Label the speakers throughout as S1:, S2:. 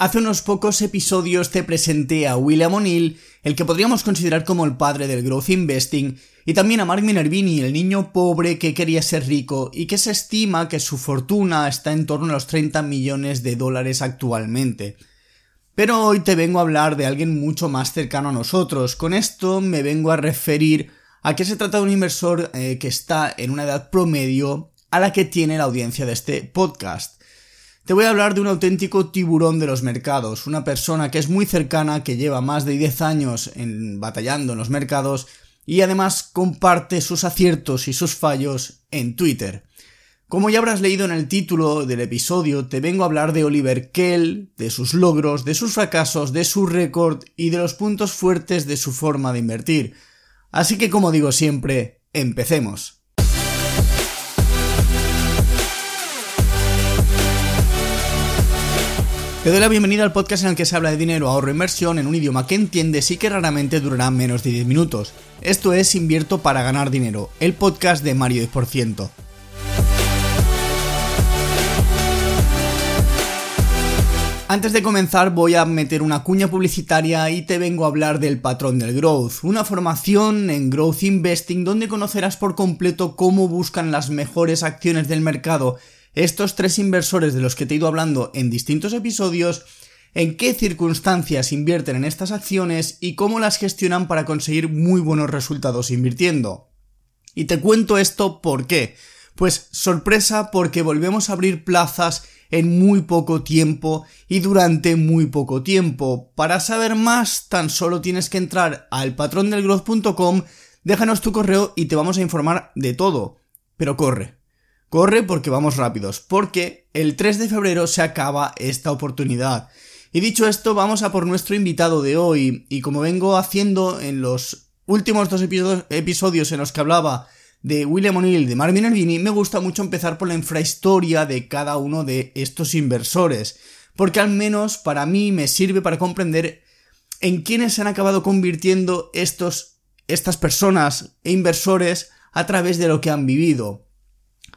S1: Hace unos pocos episodios te presenté a William O'Neill, el que podríamos considerar como el padre del growth investing, y también a Mark Minervini, el niño pobre que quería ser rico y que se estima que su fortuna está en torno a los 30 millones de dólares actualmente. Pero hoy te vengo a hablar de alguien mucho más cercano a nosotros. Con esto me vengo a referir a que se trata de un inversor eh, que está en una edad promedio a la que tiene la audiencia de este podcast. Te voy a hablar de un auténtico tiburón de los mercados, una persona que es muy cercana, que lleva más de 10 años en, batallando en los mercados y además comparte sus aciertos y sus fallos en Twitter. Como ya habrás leído en el título del episodio, te vengo a hablar de Oliver Kell, de sus logros, de sus fracasos, de su récord y de los puntos fuertes de su forma de invertir. Así que como digo siempre, empecemos. Te doy la bienvenida al podcast en el que se habla de dinero, ahorro e inversión en un idioma que entiendes y que raramente durará menos de 10 minutos. Esto es Invierto para ganar dinero, el podcast de Mario 10%. Antes de comenzar voy a meter una cuña publicitaria y te vengo a hablar del patrón del growth, una formación en growth investing donde conocerás por completo cómo buscan las mejores acciones del mercado estos tres inversores de los que te he ido hablando en distintos episodios, en qué circunstancias invierten en estas acciones y cómo las gestionan para conseguir muy buenos resultados invirtiendo. Y te cuento esto por qué. Pues sorpresa porque volvemos a abrir plazas en muy poco tiempo y durante muy poco tiempo. Para saber más, tan solo tienes que entrar al patrondelgrowth.com, déjanos tu correo y te vamos a informar de todo. Pero corre, Corre porque vamos rápidos, porque el 3 de febrero se acaba esta oportunidad. Y dicho esto, vamos a por nuestro invitado de hoy, y como vengo haciendo en los últimos dos episodios en los que hablaba de William O'Neill de Marvin Ervini, me gusta mucho empezar por la infrahistoria de cada uno de estos inversores, porque al menos para mí me sirve para comprender en quiénes se han acabado convirtiendo estos, estas personas e inversores a través de lo que han vivido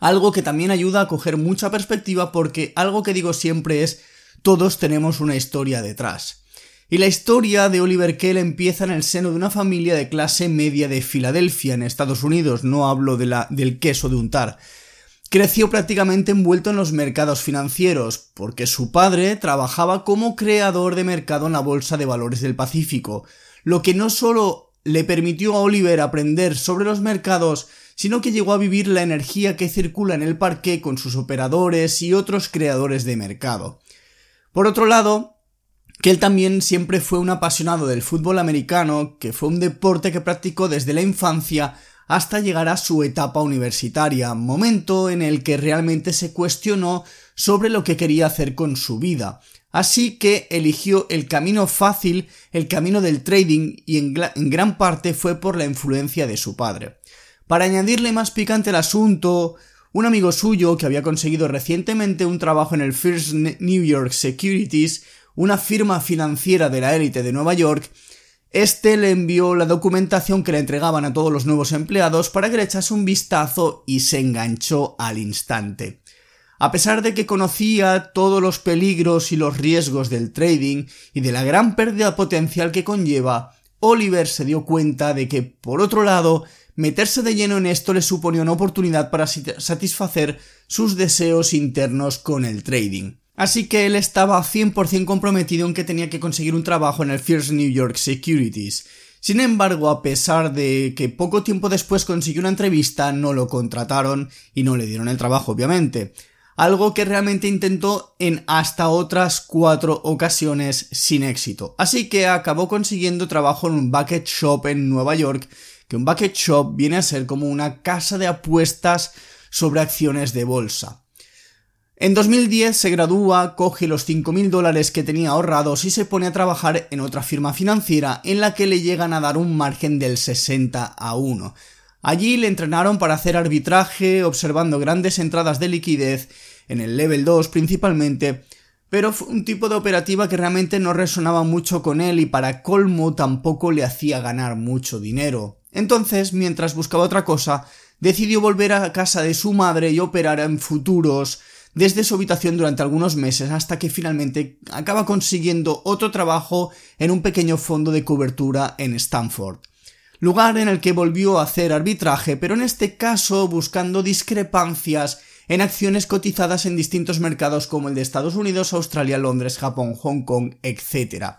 S1: algo que también ayuda a coger mucha perspectiva porque algo que digo siempre es todos tenemos una historia detrás. Y la historia de Oliver Kell empieza en el seno de una familia de clase media de Filadelfia, en Estados Unidos, no hablo de la, del queso de untar. Creció prácticamente envuelto en los mercados financieros, porque su padre trabajaba como creador de mercado en la Bolsa de Valores del Pacífico, lo que no solo le permitió a Oliver aprender sobre los mercados, sino que llegó a vivir la energía que circula en el parque con sus operadores y otros creadores de mercado. Por otro lado, que él también siempre fue un apasionado del fútbol americano, que fue un deporte que practicó desde la infancia hasta llegar a su etapa universitaria, momento en el que realmente se cuestionó sobre lo que quería hacer con su vida. Así que eligió el camino fácil, el camino del trading, y en, en gran parte fue por la influencia de su padre. Para añadirle más picante al asunto, un amigo suyo que había conseguido recientemente un trabajo en el First New York Securities, una firma financiera de la élite de Nueva York, este le envió la documentación que le entregaban a todos los nuevos empleados para que le echase un vistazo y se enganchó al instante. A pesar de que conocía todos los peligros y los riesgos del trading y de la gran pérdida potencial que conlleva, Oliver se dio cuenta de que, por otro lado, meterse de lleno en esto le suponía una oportunidad para satisfacer sus deseos internos con el trading. Así que él estaba 100% comprometido en que tenía que conseguir un trabajo en el First New York Securities. Sin embargo, a pesar de que poco tiempo después consiguió una entrevista, no lo contrataron y no le dieron el trabajo, obviamente. Algo que realmente intentó en hasta otras cuatro ocasiones sin éxito. Así que acabó consiguiendo trabajo en un bucket shop en Nueva York que un bucket shop viene a ser como una casa de apuestas sobre acciones de bolsa. En 2010 se gradúa, coge los 5.000 dólares que tenía ahorrados y se pone a trabajar en otra firma financiera en la que le llegan a dar un margen del 60 a 1. Allí le entrenaron para hacer arbitraje, observando grandes entradas de liquidez, en el level 2 principalmente, pero fue un tipo de operativa que realmente no resonaba mucho con él y para colmo tampoco le hacía ganar mucho dinero. Entonces, mientras buscaba otra cosa, decidió volver a casa de su madre y operar en futuros desde su habitación durante algunos meses hasta que finalmente acaba consiguiendo otro trabajo en un pequeño fondo de cobertura en Stanford lugar en el que volvió a hacer arbitraje, pero en este caso buscando discrepancias en acciones cotizadas en distintos mercados como el de Estados Unidos, Australia, Londres, Japón, Hong Kong, etc.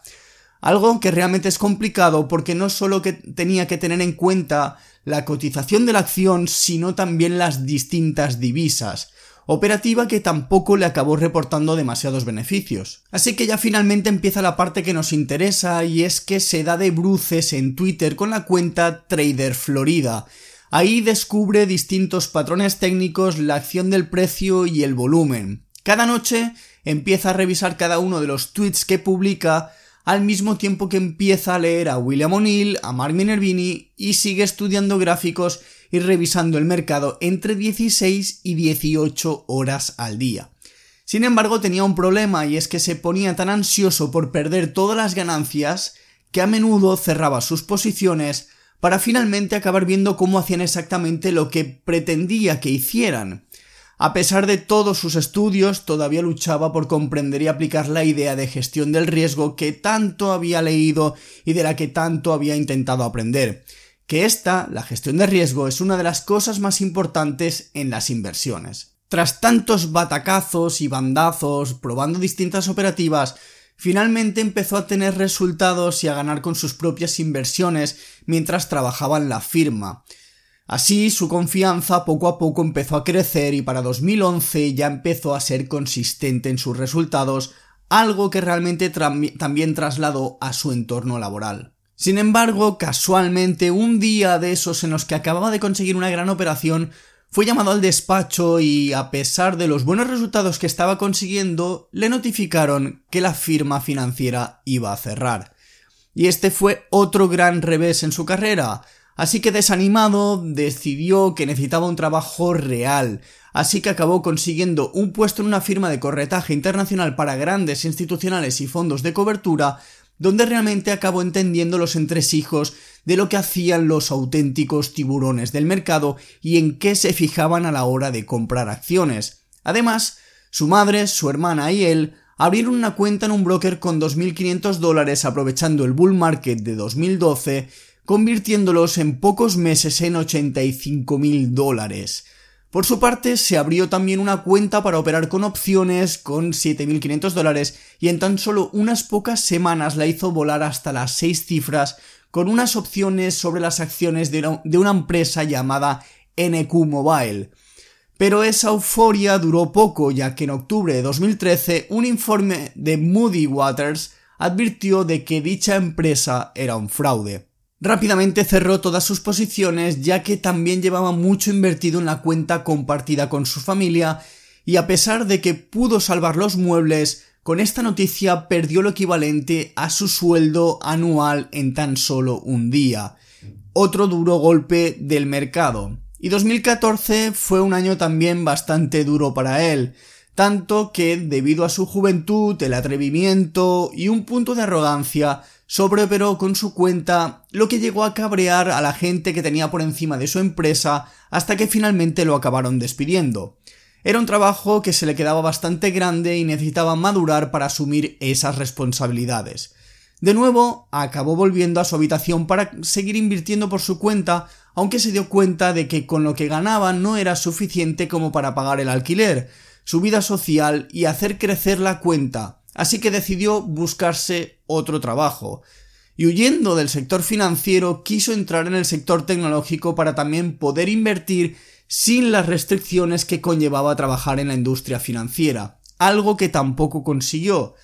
S1: Algo que realmente es complicado porque no solo que tenía que tener en cuenta la cotización de la acción, sino también las distintas divisas operativa que tampoco le acabó reportando demasiados beneficios. Así que ya finalmente empieza la parte que nos interesa y es que se da de bruces en Twitter con la cuenta Trader Florida. Ahí descubre distintos patrones técnicos, la acción del precio y el volumen. Cada noche empieza a revisar cada uno de los tweets que publica al mismo tiempo que empieza a leer a William O'Neill, a Mark Minervini y sigue estudiando gráficos y revisando el mercado entre 16 y 18 horas al día. Sin embargo, tenía un problema y es que se ponía tan ansioso por perder todas las ganancias que a menudo cerraba sus posiciones para finalmente acabar viendo cómo hacían exactamente lo que pretendía que hicieran. A pesar de todos sus estudios, todavía luchaba por comprender y aplicar la idea de gestión del riesgo que tanto había leído y de la que tanto había intentado aprender que esta, la gestión de riesgo, es una de las cosas más importantes en las inversiones. Tras tantos batacazos y bandazos, probando distintas operativas, finalmente empezó a tener resultados y a ganar con sus propias inversiones mientras trabajaba en la firma. Así su confianza poco a poco empezó a crecer y para 2011 ya empezó a ser consistente en sus resultados, algo que realmente también trasladó a su entorno laboral. Sin embargo, casualmente, un día de esos en los que acababa de conseguir una gran operación, fue llamado al despacho y, a pesar de los buenos resultados que estaba consiguiendo, le notificaron que la firma financiera iba a cerrar. Y este fue otro gran revés en su carrera, así que desanimado decidió que necesitaba un trabajo real, así que acabó consiguiendo un puesto en una firma de corretaje internacional para grandes institucionales y fondos de cobertura donde realmente acabó entendiendo los entresijos de lo que hacían los auténticos tiburones del mercado y en qué se fijaban a la hora de comprar acciones. Además, su madre, su hermana y él abrieron una cuenta en un broker con 2.500 dólares aprovechando el bull market de 2012, convirtiéndolos en pocos meses en 85.000 dólares. Por su parte, se abrió también una cuenta para operar con opciones con 7.500 dólares y en tan solo unas pocas semanas la hizo volar hasta las 6 cifras con unas opciones sobre las acciones de una empresa llamada NQ Mobile. Pero esa euforia duró poco ya que en octubre de 2013 un informe de Moody Waters advirtió de que dicha empresa era un fraude. Rápidamente cerró todas sus posiciones ya que también llevaba mucho invertido en la cuenta compartida con su familia y a pesar de que pudo salvar los muebles, con esta noticia perdió lo equivalente a su sueldo anual en tan solo un día. Otro duro golpe del mercado. Y 2014 fue un año también bastante duro para él, tanto que, debido a su juventud, el atrevimiento y un punto de arrogancia, sobreoperó con su cuenta, lo que llegó a cabrear a la gente que tenía por encima de su empresa hasta que finalmente lo acabaron despidiendo. Era un trabajo que se le quedaba bastante grande y necesitaba madurar para asumir esas responsabilidades. De nuevo, acabó volviendo a su habitación para seguir invirtiendo por su cuenta, aunque se dio cuenta de que con lo que ganaba no era suficiente como para pagar el alquiler, su vida social y hacer crecer la cuenta, así que decidió buscarse otro trabajo. Y huyendo del sector financiero, quiso entrar en el sector tecnológico para también poder invertir sin las restricciones que conllevaba trabajar en la industria financiera, algo que tampoco consiguió.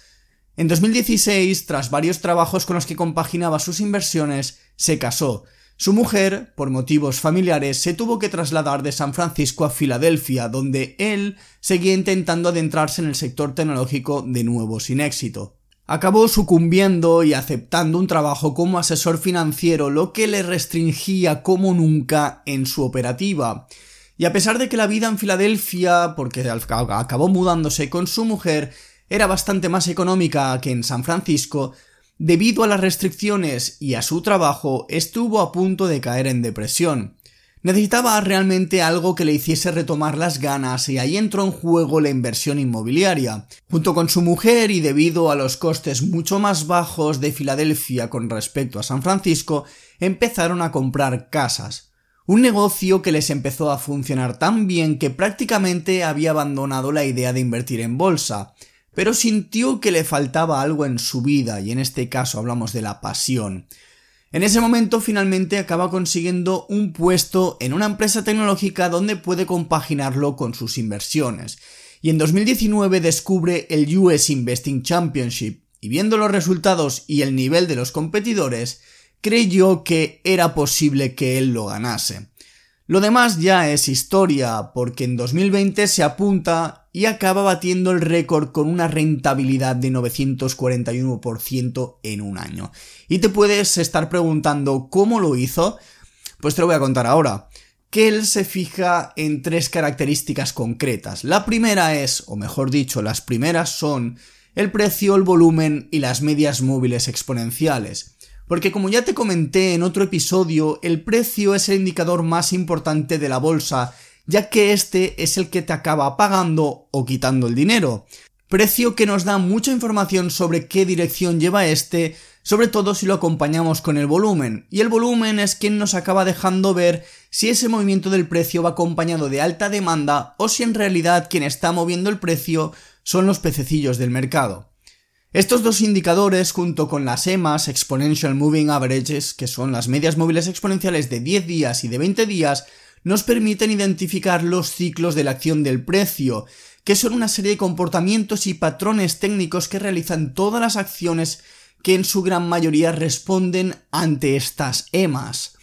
S1: En 2016, tras varios trabajos con los que compaginaba sus inversiones, se casó, su mujer, por motivos familiares, se tuvo que trasladar de San Francisco a Filadelfia, donde él seguía intentando adentrarse en el sector tecnológico de nuevo sin éxito. Acabó sucumbiendo y aceptando un trabajo como asesor financiero, lo que le restringía como nunca en su operativa. Y a pesar de que la vida en Filadelfia, porque acabó mudándose con su mujer, era bastante más económica que en San Francisco, Debido a las restricciones y a su trabajo, estuvo a punto de caer en depresión. Necesitaba realmente algo que le hiciese retomar las ganas y ahí entró en juego la inversión inmobiliaria. Junto con su mujer y debido a los costes mucho más bajos de Filadelfia con respecto a San Francisco, empezaron a comprar casas. Un negocio que les empezó a funcionar tan bien que prácticamente había abandonado la idea de invertir en bolsa, pero sintió que le faltaba algo en su vida y en este caso hablamos de la pasión. En ese momento finalmente acaba consiguiendo un puesto en una empresa tecnológica donde puede compaginarlo con sus inversiones. Y en 2019 descubre el US Investing Championship y viendo los resultados y el nivel de los competidores, creyó que era posible que él lo ganase. Lo demás ya es historia, porque en 2020 se apunta y acaba batiendo el récord con una rentabilidad de 941% en un año. Y te puedes estar preguntando cómo lo hizo, pues te lo voy a contar ahora. Que él se fija en tres características concretas. La primera es, o mejor dicho, las primeras son el precio, el volumen y las medias móviles exponenciales. Porque como ya te comenté en otro episodio, el precio es el indicador más importante de la bolsa, ya que este es el que te acaba pagando o quitando el dinero. Precio que nos da mucha información sobre qué dirección lleva este, sobre todo si lo acompañamos con el volumen. Y el volumen es quien nos acaba dejando ver si ese movimiento del precio va acompañado de alta demanda o si en realidad quien está moviendo el precio son los pececillos del mercado. Estos dos indicadores, junto con las EMAs, Exponential Moving Averages, que son las medias móviles exponenciales de 10 días y de 20 días, nos permiten identificar los ciclos de la acción del precio, que son una serie de comportamientos y patrones técnicos que realizan todas las acciones que en su gran mayoría responden ante estas EMAs.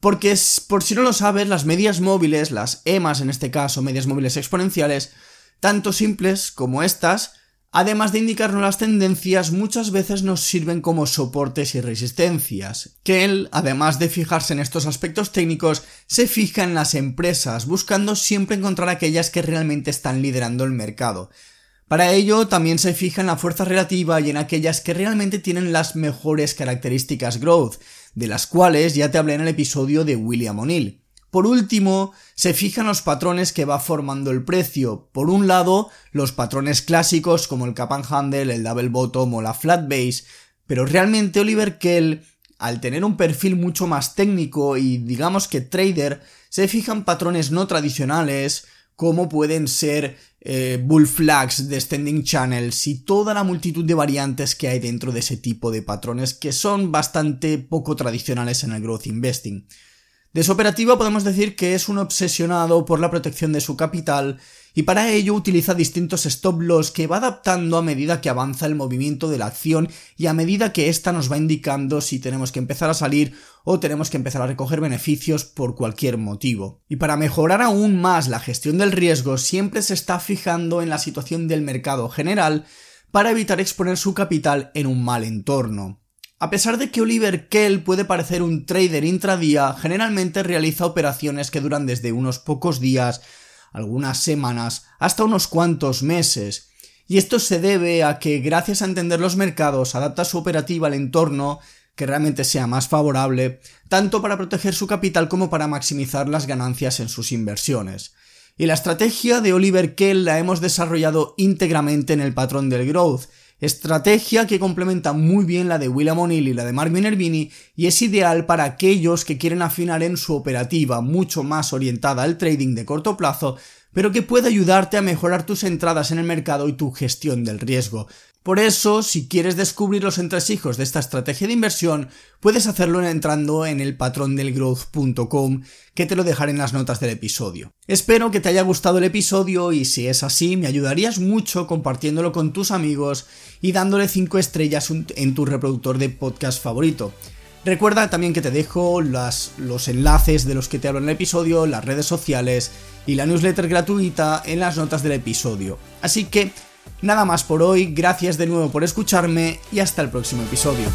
S1: Porque por si no lo sabes, las medias móviles, las EMAs en este caso, medias móviles exponenciales, tanto simples como estas, Además de indicarnos las tendencias, muchas veces nos sirven como soportes y resistencias. Él, además de fijarse en estos aspectos técnicos, se fija en las empresas, buscando siempre encontrar aquellas que realmente están liderando el mercado. Para ello también se fija en la fuerza relativa y en aquellas que realmente tienen las mejores características growth, de las cuales ya te hablé en el episodio de William O'Neill. Por último, se fijan los patrones que va formando el precio. Por un lado, los patrones clásicos como el cap and handle, el double bottom o la flat base, pero realmente Oliver Kell, al tener un perfil mucho más técnico y digamos que trader, se fijan patrones no tradicionales, como pueden ser eh, bull flags, descending channels y toda la multitud de variantes que hay dentro de ese tipo de patrones que son bastante poco tradicionales en el growth investing. De su operativa podemos decir que es un obsesionado por la protección de su capital y para ello utiliza distintos stop loss que va adaptando a medida que avanza el movimiento de la acción y a medida que ésta nos va indicando si tenemos que empezar a salir o tenemos que empezar a recoger beneficios por cualquier motivo. Y para mejorar aún más la gestión del riesgo siempre se está fijando en la situación del mercado general para evitar exponer su capital en un mal entorno. A pesar de que Oliver Kell puede parecer un trader intradía, generalmente realiza operaciones que duran desde unos pocos días, algunas semanas, hasta unos cuantos meses. Y esto se debe a que, gracias a entender los mercados, adapta su operativa al entorno que realmente sea más favorable, tanto para proteger su capital como para maximizar las ganancias en sus inversiones. Y la estrategia de Oliver Kell la hemos desarrollado íntegramente en el patrón del growth, estrategia que complementa muy bien la de William O'Neill y la de Mark Minervini y es ideal para aquellos que quieren afinar en su operativa mucho más orientada al trading de corto plazo, pero que puede ayudarte a mejorar tus entradas en el mercado y tu gestión del riesgo. Por eso, si quieres descubrir los entresijos de esta estrategia de inversión, puedes hacerlo entrando en el patrondelgrowth.com, que te lo dejaré en las notas del episodio. Espero que te haya gustado el episodio y si es así, me ayudarías mucho compartiéndolo con tus amigos y dándole 5 estrellas en tu reproductor de podcast favorito. Recuerda también que te dejo los enlaces de los que te hablo en el episodio, las redes sociales y la newsletter gratuita en las notas del episodio. Así que Nada más por hoy, gracias de nuevo por escucharme y hasta el próximo episodio.